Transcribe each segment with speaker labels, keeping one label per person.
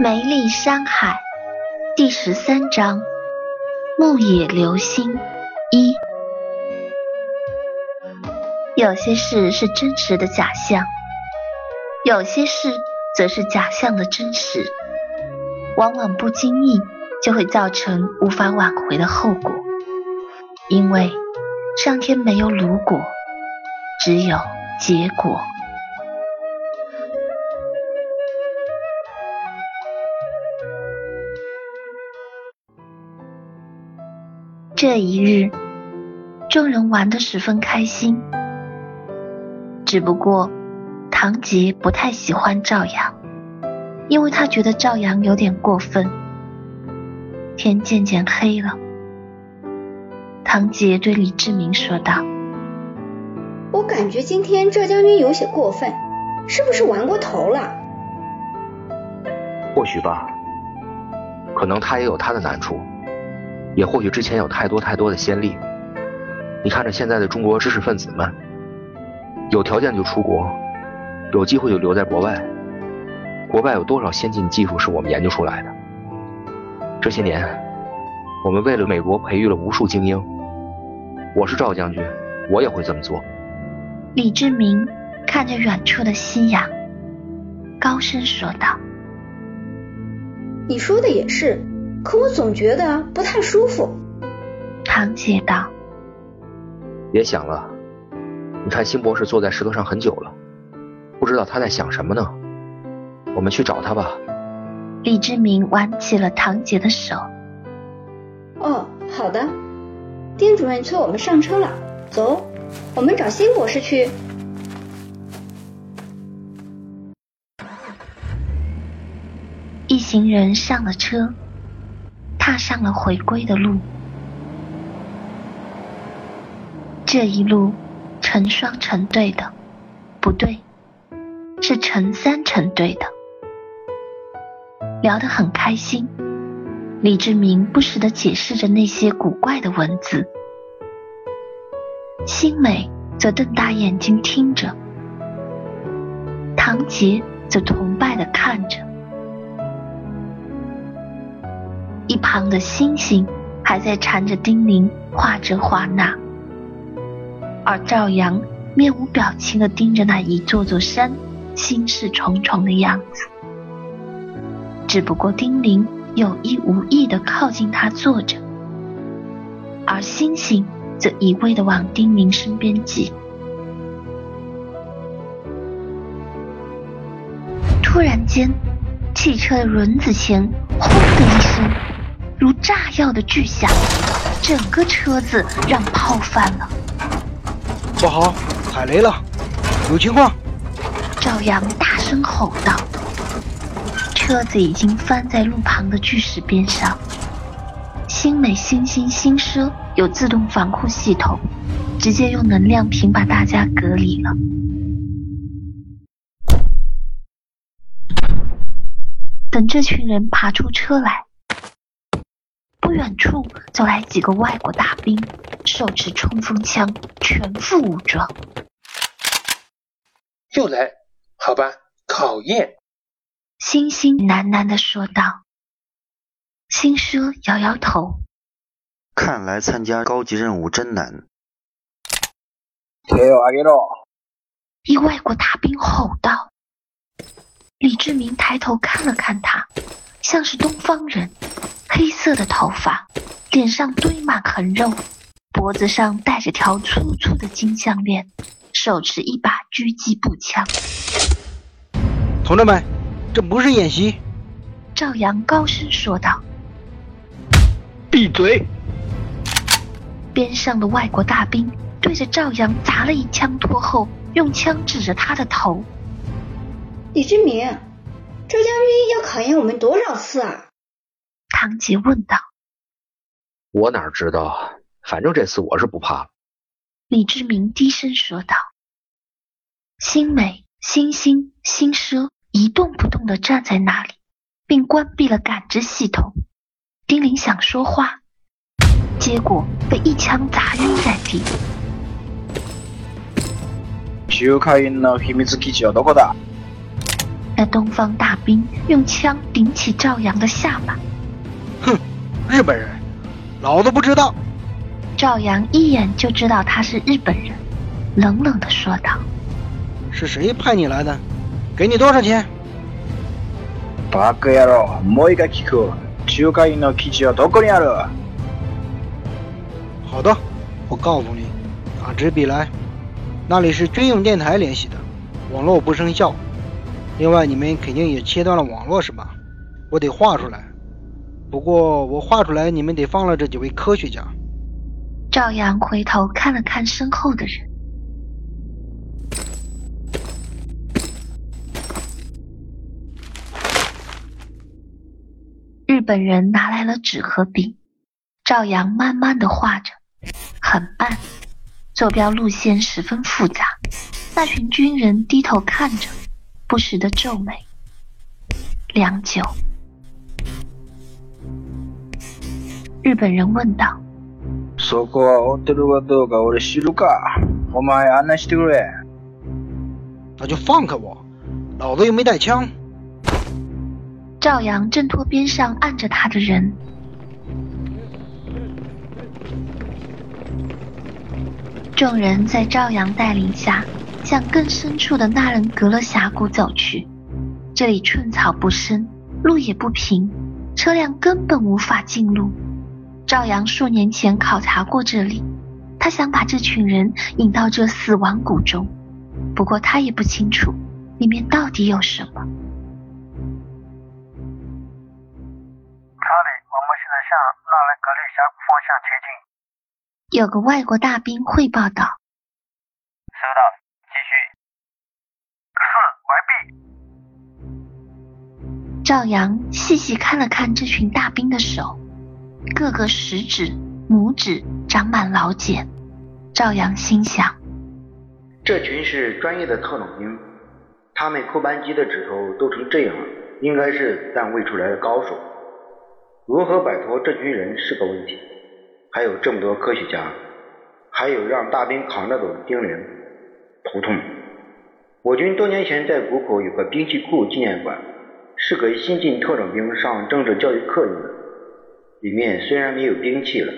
Speaker 1: 梅丽山海第十三章牧野流星一。有些事是真实的假象，有些事则是假象的真实，往往不经意就会造成无法挽回的后果。因为上天没有如果，只有结果。这一日，众人玩得十分开心。只不过，唐杰不太喜欢赵阳，因为他觉得赵阳有点过分。天渐渐黑了，唐杰对李志明说道：“
Speaker 2: 我感觉今天赵将军有些过分，是不是玩过头了？”
Speaker 3: 或许吧，可能他也有他的难处。也或许之前有太多太多的先例，你看着现在的中国知识分子们，有条件就出国，有机会就留在国外，国外有多少先进技术是我们研究出来的？这些年，我们为了美国培育了无数精英。我是赵将军，我也会这么做。
Speaker 1: 李志明看着远处的夕阳，高声说道：“
Speaker 2: 你说的也是。”可我总觉得不太舒服。
Speaker 1: 唐姐道：“
Speaker 3: 别想了，你看辛博士坐在石头上很久了，不知道他在想什么呢。我们去找他吧。”
Speaker 1: 李志明挽起了唐姐的手。
Speaker 2: 哦，好的。丁主任催我们上车了，走，我们找辛博士去。
Speaker 1: 一行人上了车。踏上了回归的路，这一路成双成对的，不对，是成三成对的，聊得很开心。李志明不时的解释着那些古怪的文字，新美则瞪大眼睛听着，唐杰则崇拜的看着。一旁的星星还在缠着丁玲画这画那，而赵阳面无表情的盯着那一座座山，心事重重的样子。只不过丁玲有意无意的靠近他坐着，而星星则一味的往丁玲身边挤。突然间，汽车的轮子前轰的一声。如炸药的巨响，整个车子让泡翻了。
Speaker 4: 不好，踩雷了，有情况！
Speaker 1: 赵阳大声吼道。车子已经翻在路旁的巨石边上。新美新星新奢有自动防护系统，直接用能量瓶把大家隔离了。等这群人爬出车来。不远处走来几个外国大兵，手持冲锋枪，全副武装。
Speaker 5: 又来，好吧，考验。
Speaker 1: 星星喃喃的说道。星奢摇摇头，
Speaker 6: 看来参加高级任务真难。
Speaker 1: 一外国大兵吼道。李志明抬头看了看他，像是东方人。黑色的头发，脸上堆满横肉，脖子上戴着条粗粗的金项链，手持一把狙击步枪。
Speaker 4: 同志们，这不是演习！
Speaker 1: 赵阳高声说道。
Speaker 4: 闭嘴！
Speaker 1: 边上的外国大兵对着赵阳砸了一枪，托后用枪指着他的头。
Speaker 2: 李志明，赵将军要考验我们多少次啊？
Speaker 1: 唐杰问道：“
Speaker 3: 我哪知道？反正这次我是不怕了。”
Speaker 1: 李志明低声说道。新美、星星、星奢一动不动的站在那里，并关闭了感知系统。丁玲想说话，结果被一枪砸晕在地。
Speaker 4: 皮尤卡因的秘密基地要到过的。
Speaker 1: 那东方大兵用枪顶起赵阳的下巴。
Speaker 4: 哼，日本人，老子不知道。
Speaker 1: 赵阳一眼就知道他是日本人，冷冷的说道：“
Speaker 4: 是谁派你来的？给你多少钱？”
Speaker 7: バカ野郎、もう一回聞く。中華院の基地はどこにある？
Speaker 4: 好的，我告诉你，打支笔来。那里是军用电台联系的，网络不生效。另外，你们肯定也切断了网络是吧？我得画出来。 不过我画出来，你们得放了这几位科学家。
Speaker 1: 赵阳回头看了看身后的人。日本人拿来了纸和笔，赵阳慢慢的画着，很慢，坐标路线十分复杂。那群军人低头看着，不时的皱眉。良久，日本人问道：“
Speaker 7: そこはホテルかどうか俺知るか？お前案内してくれ。”
Speaker 4: 那就放开我，老子又没带枪。
Speaker 1: 赵阳挣脱边上按着他的人，众人在赵阳带领下向更深处的纳伦格勒峡谷走去。这里寸草不生，路也不平，车辆根本无法进入。 赵阳数年前考察过这里，他想把这群人引到这死亡谷中，不过他也不清楚里面到底有什么。
Speaker 8: 查理，我们现在向纳兰格利峡谷方向前进。
Speaker 1: 有个外国大兵汇报道：“
Speaker 8: 收到，继续。”
Speaker 1: 是，完毕。赵阳细细看了看这群大兵的手，各个食指、拇指长满老茧。赵阳心想：
Speaker 9: 这群是专业的特种兵，他们扣扳机的指头都成这样了，应该是子弹喂出来的高手。如何摆脱这群人是个问题，还有这么多科学家，还有让大兵扛着走的丁玲，头痛。我军多年前在谷口有个兵器库纪念馆，是给新进特种兵上政治教育课用的。里面虽然没有兵器了，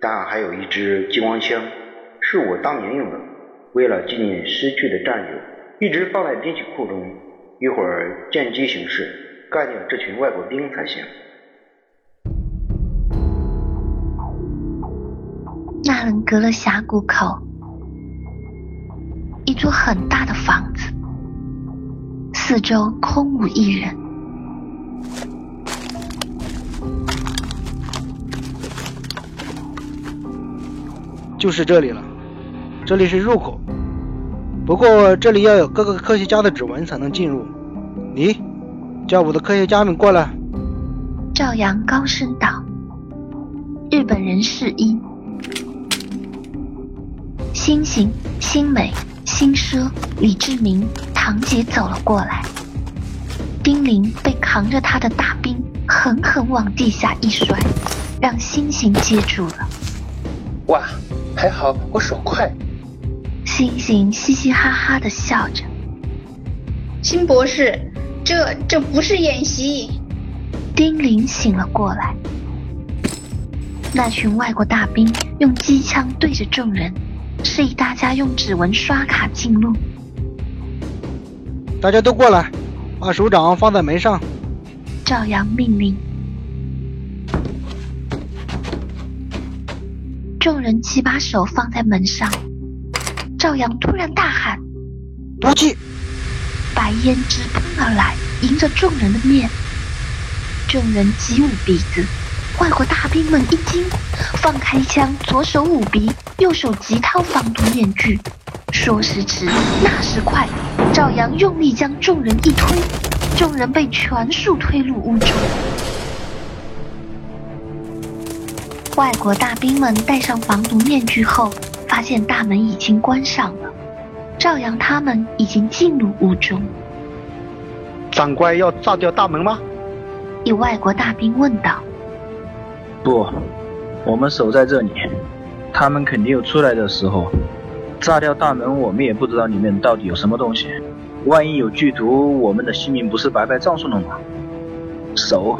Speaker 9: 但还有一支激光枪，是我当年用的。为了纪念失去的战友，一直放在兵器库中，一会儿见机行事，干掉这群外国兵才行。
Speaker 1: 纳伦格勒峡谷口，一座很大的房子，四周空无一人。
Speaker 4: 就是这里了，这里是入口。不过这里要有各个科学家的指纹才能进入。你叫我的科学家们过来。
Speaker 1: 赵阳高声道：“日本人示意。”星星、星美、星奢、李志明、唐杰走了过来。丁玲被扛着他的大兵狠狠往地下一摔，让星星接住了。
Speaker 5: 哇，还好我手快。
Speaker 1: 星星嘻嘻哈哈的笑着。
Speaker 10: 辛博士，这这不是演习。
Speaker 1: 丁玲醒了过来。那群外国大兵用机枪对着众人。示意大家用指纹刷卡进入。
Speaker 4: 大家都过来，把手掌放在门上。
Speaker 1: 赵阳命令。众人齐把手放在门上。赵阳突然大喊：“
Speaker 4: 毒气！”
Speaker 1: 白烟直喷而来，迎着众人的面。众人急捂鼻子。外国大兵们一惊，放开枪，左手捂鼻，右手急掏防毒面具。说时迟，那时快，赵阳用力将众人一推，众人被全数推入屋中。外国大兵们戴上防毒面具后，发现大门已经关上了，赵阳他们已经进入屋中。
Speaker 7: 长官要炸掉大门吗？
Speaker 1: 一外国大兵问道。
Speaker 7: 不，我们守在这里，他们肯定有出来的时候。炸掉大门，我们也不知道里面到底有什么东西。万一有剧毒，我们的性命不是白白葬送了吗？守，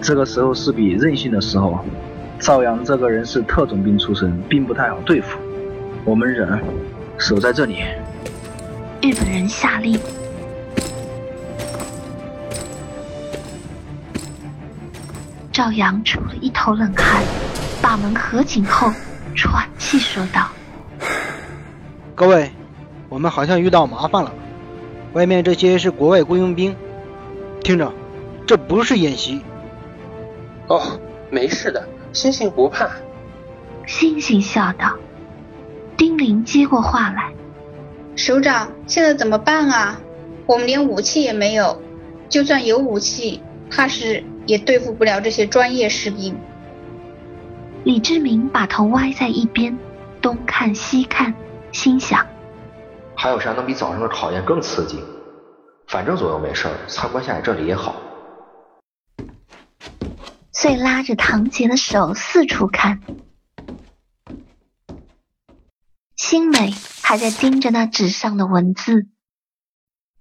Speaker 7: 这个时候是比任性的时候。赵阳这个人是特种兵出身，并不太好对付。我们忍，守在这里。
Speaker 1: 日本人下令。赵阳出了一头冷汗，把门合紧后，喘气说道：“
Speaker 4: 各位，我们好像遇到麻烦了。外面这些是国外雇佣兵，听着，这不是演习。”
Speaker 5: 哦，没事的，星星不怕。
Speaker 1: 星星笑道。丁玲接过话来：“
Speaker 10: 首长，现在怎么办啊？我们连武器也没有，就算有武器，怕是……”也对付不了这些专业士兵。
Speaker 1: 李志明把头歪在一边，东看西看，心想：
Speaker 9: 还有啥能比早上的考验更刺激？反正左右没事儿，参观下来这里也好。
Speaker 1: 遂拉着唐杰的手四处看。新美还在盯着那纸上的文字，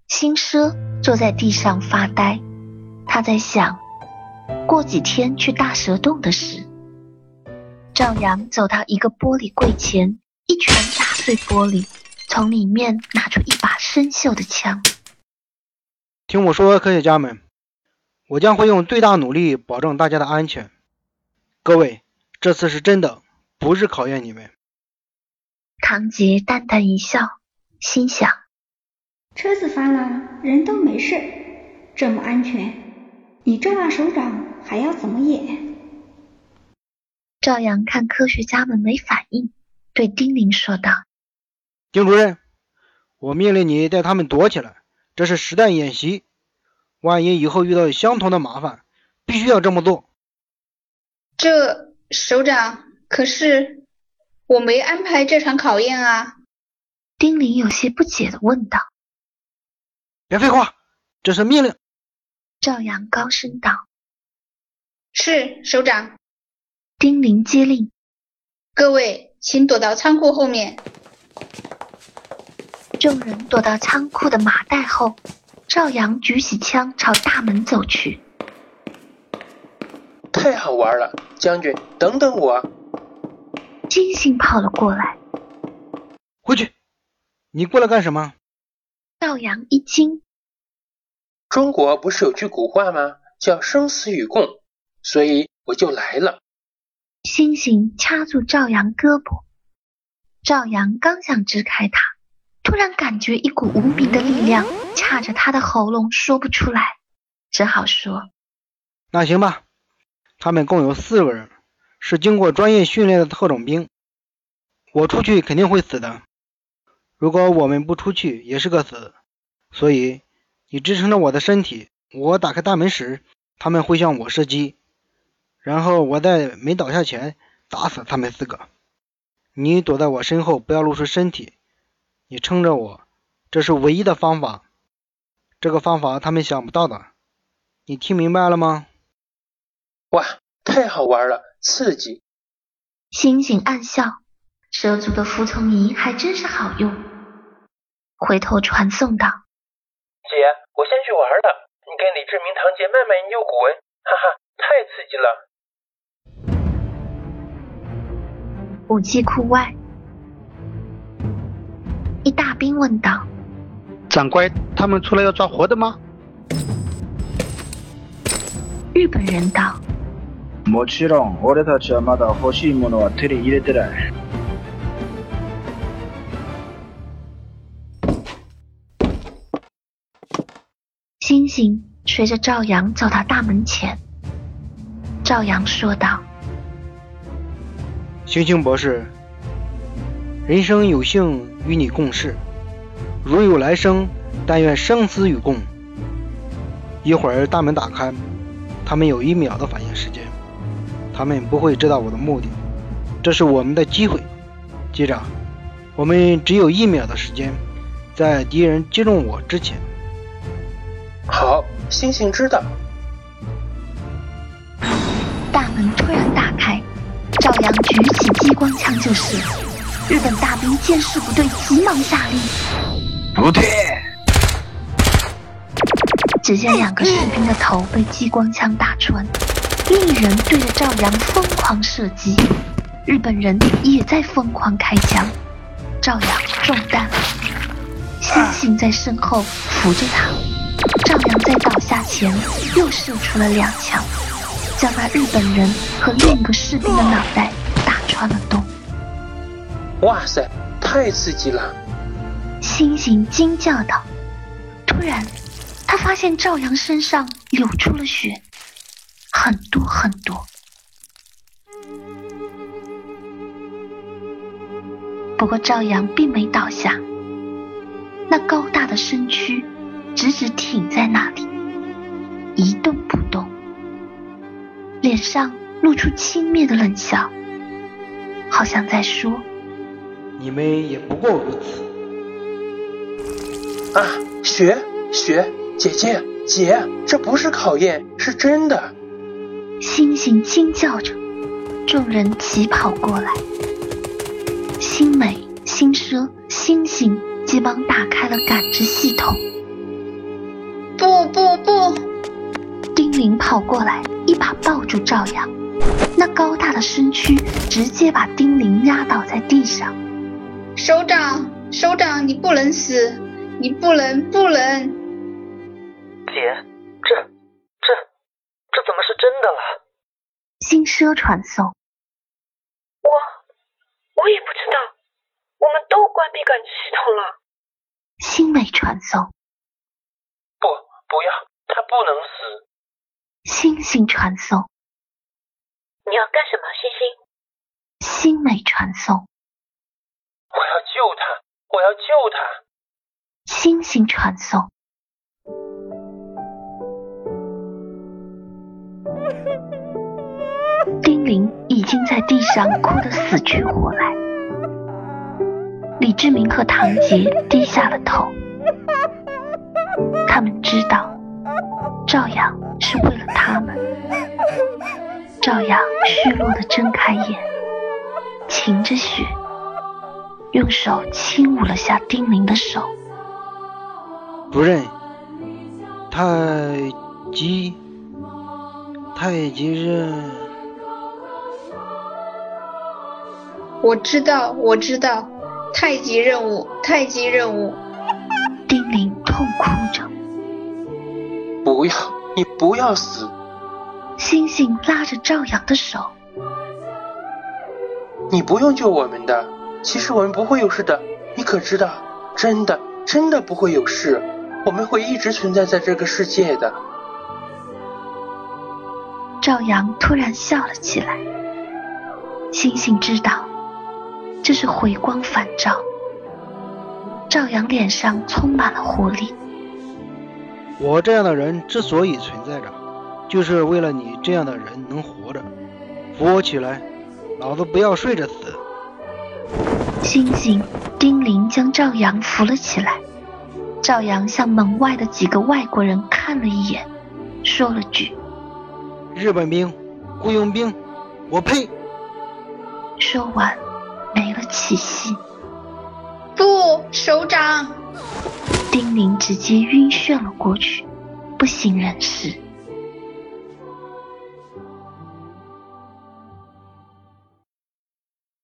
Speaker 1: 新奢坐在地上发呆，他在想。过几天去大蛇洞的事。赵阳走到一个玻璃柜前，一拳打碎玻璃，从里面拿出一把生锈的枪。
Speaker 4: 听我说，科学家们，我将会用最大努力保证大家的安全。各位，这次是真的，不是考验你们。
Speaker 1: 唐杰淡淡一笑，心想：
Speaker 10: 车子翻了，人都没事，这么安全。你这把首长还要怎么演？
Speaker 1: 赵阳看科学家们没反应，对丁玲说道：“
Speaker 4: 丁主任，我命令你带他们躲起来，这是实弹演习。万一以后遇到相同的麻烦，必须要这么做。”
Speaker 10: 这首长，可是我没安排这场考验啊！
Speaker 1: 丁玲有些不解的问道：“
Speaker 4: 别废话，这是命令。”
Speaker 1: 赵阳高声道：“
Speaker 10: 是首长。”
Speaker 1: 丁玲接令：“
Speaker 10: 各位，请躲到仓库后面。”
Speaker 1: 众人躲到仓库的马袋后，赵阳举起枪朝大门走去。
Speaker 5: 太好玩了，将军，等等我！
Speaker 1: 金星跑了过来。
Speaker 4: 回去！你过来干什么？
Speaker 1: 赵阳一惊。
Speaker 5: 中国不是有句古话吗？叫生死与共，所以我就来了。
Speaker 1: 星星掐住赵阳胳膊，赵阳刚想支开他，突然感觉一股无名的力量掐着他的喉咙，说不出来，只好说：“
Speaker 4: 那行吧，他们共有四个人，是经过专业训练的特种兵。我出去肯定会死的，如果我们不出去，也是个死，所以。”你支撑着我的身体，我打开大门时，他们会向我射击，然后我在没倒下前打死他们四个。你躲在我身后，不要露出身体，你撑着我，这是唯一的方法。这个方法他们想不到的，你听明白了吗？
Speaker 5: 哇，太好玩了，刺激！
Speaker 1: 星星暗笑，蛇族的服从仪还真是好用。回头传送道。
Speaker 5: 我先去玩了，你跟李志明、堂姐慢慢研究古文，哈哈，太刺激
Speaker 1: 了。武器库外，一大兵问道：“
Speaker 11: 长官，他们出来要抓活的吗？”
Speaker 1: 日本人道：“
Speaker 7: もちろん、俺たちはまだ欲しいものは手に入れてない。”
Speaker 1: 星星随着赵阳走到大门前，赵阳说道：“
Speaker 4: 星星博士，人生有幸与你共事， 如有来生，但愿生死与共。一会儿大门打开，他们有一秒的反应时间，他们不会知道我的目的，这是我们的机会。接着，我们只有一秒的时间，在敌人击中我之前。”
Speaker 5: 好，星星知道。
Speaker 1: 大门突然打开，赵阳举起激光枪就是，日本大兵见势不对，急忙下令
Speaker 7: 不退。
Speaker 1: 只见两个士兵的头被激光枪打穿，另一人对着赵阳疯狂射击，日本人也在疯狂开枪。赵阳中弹了，星星在身后扶着他。赵阳在倒下前又射出了两枪，将那日本人和另一个士兵的脑袋打穿了洞。
Speaker 5: 哇塞，太刺激了！
Speaker 1: 星星惊叫道。突然，他发现赵阳身上流出了血，很多很多。不过赵阳并没倒下，那高大的身躯直直挺在那里，一动不动，脸上露出轻蔑的冷笑，好像在说：“
Speaker 4: 你们也不过如此。”
Speaker 5: 啊，雪雪姐姐姐，这不是考验，是真的！
Speaker 1: 星星惊叫着，众人齐跑过来。星美、星奢、星星急忙打开了感知系统。
Speaker 10: 不不不！
Speaker 1: 丁玲跑过来，一把抱住赵阳，那高大的身躯直接把丁玲压倒在地上。
Speaker 10: 首长，首长，你不能死，你不能不能！
Speaker 12: 姐，这这这怎么是真的了？
Speaker 1: 星奢传送。
Speaker 13: 我。我也不知道，我们都关闭感知系统了。
Speaker 1: 星美传送。
Speaker 5: 不，不要，他不能死。
Speaker 1: 星星传送。
Speaker 13: 你要干什么，星
Speaker 1: 星？星美传送。
Speaker 5: 我要救他，我要救他。
Speaker 1: 星星传送。丁玲已经在地上哭得死去活来，李志明和唐杰低下了头，他们知道赵阳是为了他们。赵阳虚弱的睁开眼，噙着血，用手轻捂了下丁玲的手。
Speaker 4: 主任，太极，太极任。
Speaker 10: 我知道，我知道，太极任务，太极任务。
Speaker 1: 丁玲痛哭着。
Speaker 5: 不要，你不要死。
Speaker 1: 星星拉着赵阳的手。
Speaker 5: 你不用救我们的，其实我们不会有事的，你可知道？真的，真的不会有事，我们会一直存在在这个世界的。
Speaker 1: 赵阳突然笑了起来。星星知道。这是回光返照，赵阳脸上充满了活力。
Speaker 4: 我这样的人之所以存在着，就是为了你这样的人能活着。扶我起来，老子不要睡着死。
Speaker 1: 星星、丁玲将赵阳扶了起来。赵阳向门外的几个外国人看了一眼，说了句：“
Speaker 4: 日本兵、雇佣兵，我呸！”
Speaker 1: 说完。没了气息。
Speaker 10: 不，首长。
Speaker 1: 丁宁直接晕眩了过去，不省人事。